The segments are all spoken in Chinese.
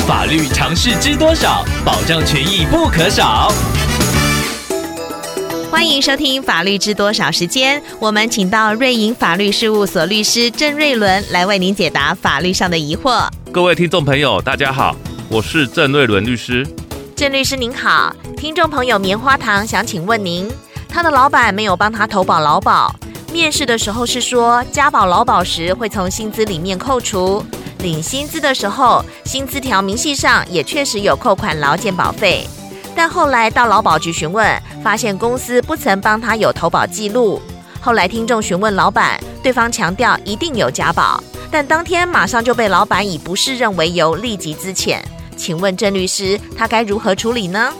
法律常识知多少？保障权益不可少。欢迎收听《法律知多少》时间，我们请到瑞银法律事务所律师郑瑞伦来为您解答法律上的疑惑。各位听众朋友，大家好，我是郑瑞伦律师。郑律师您好，听众朋友棉花糖想请问您，他的老板没有帮他投保劳保，面试的时候是说加保劳保时会从薪资里面扣除，领薪资的时候薪资条明细上也确实有扣款劳健保费。但后来到劳保局询问，发现公司不曾帮他有投保记录。后来听众询问老板，对方强调一定有加保，但当天马上就被老板以不适任为由立即资遣。请问郑律师，他该如何处理呢？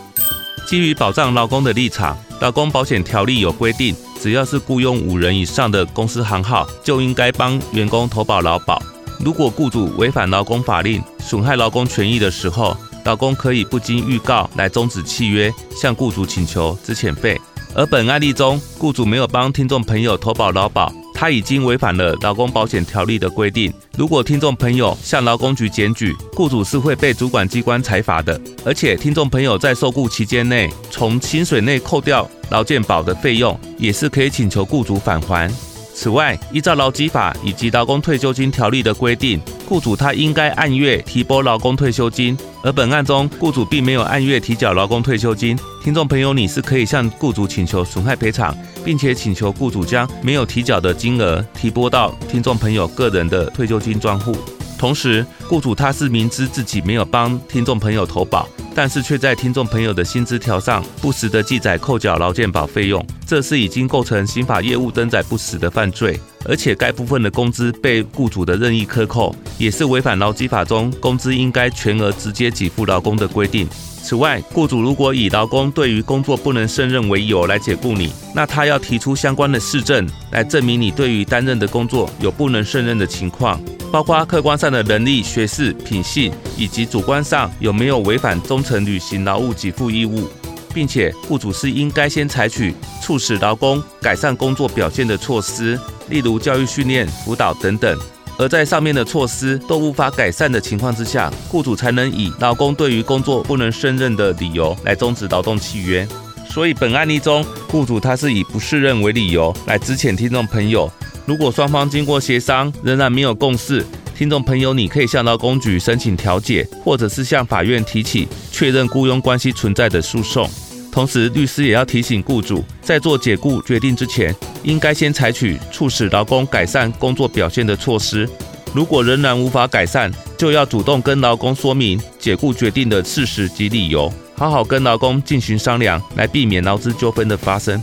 基于保障劳工的立场，劳工保险条例有规定，只要是雇佣五人以上的公司行号，就应该帮员工投保劳保。如果雇主违反劳工法令，损害劳工权益的时候，劳工可以不经预告来终止契约，向雇主请求资遣费。而本案例中，雇主没有帮听众朋友投保劳保，他已经违反了劳工保险条例的规定。如果听众朋友向劳工局检举，雇主是会被主管机关裁罚的。而且，听众朋友在受雇期间内，从薪水内扣掉劳健保的费用，也是可以请求雇主返还。此外，依照劳基法以及劳工退休金条例的规定，雇主他应该按月提拨劳工退休金。而本案中，雇主并没有按月提缴劳工退休金。听众朋友，你是可以向雇主请求损害赔偿，并且请求雇主将没有提缴的金额提拨到听众朋友个人的退休金专户。同时，雇主他是明知自己没有帮听众朋友投保。但是却在听众朋友的薪资条上不时的记载扣缴劳健保费用，这是已经构成刑法业务登载不实的犯罪，而且该部分的工资被雇主的任意克扣，也是违反劳基法中工资应该全额直接给付劳工的规定。此外，雇主如果以劳工对于工作不能胜任为由来解雇你，那他要提出相关的事证来证明你对于担任的工作有不能胜任的情况，包括客观上的能力、学识、品性，以及主观上有没有违反忠诚履行劳务给付义务，并且雇主是应该先采取促使劳工改善工作表现的措施，例如教育训练、辅导等等。而在上面的措施都无法改善的情况之下，雇主才能以劳工对于工作不能胜任的理由来终止劳动契约。所以本案例中，雇主他是以不适任为理由来资遣听众朋友。如果双方经过协商仍然没有共识，听众朋友你可以向劳工局申请调解，或者是向法院提起确认雇佣关系存在的诉讼。同时，律师也要提醒雇主，在做解雇决定之前，应该先采取促使劳工改善工作表现的措施。如果仍然无法改善，就要主动跟劳工说明解雇决定的事实及理由，好好跟劳工进行商量，来避免劳资纠纷的发生。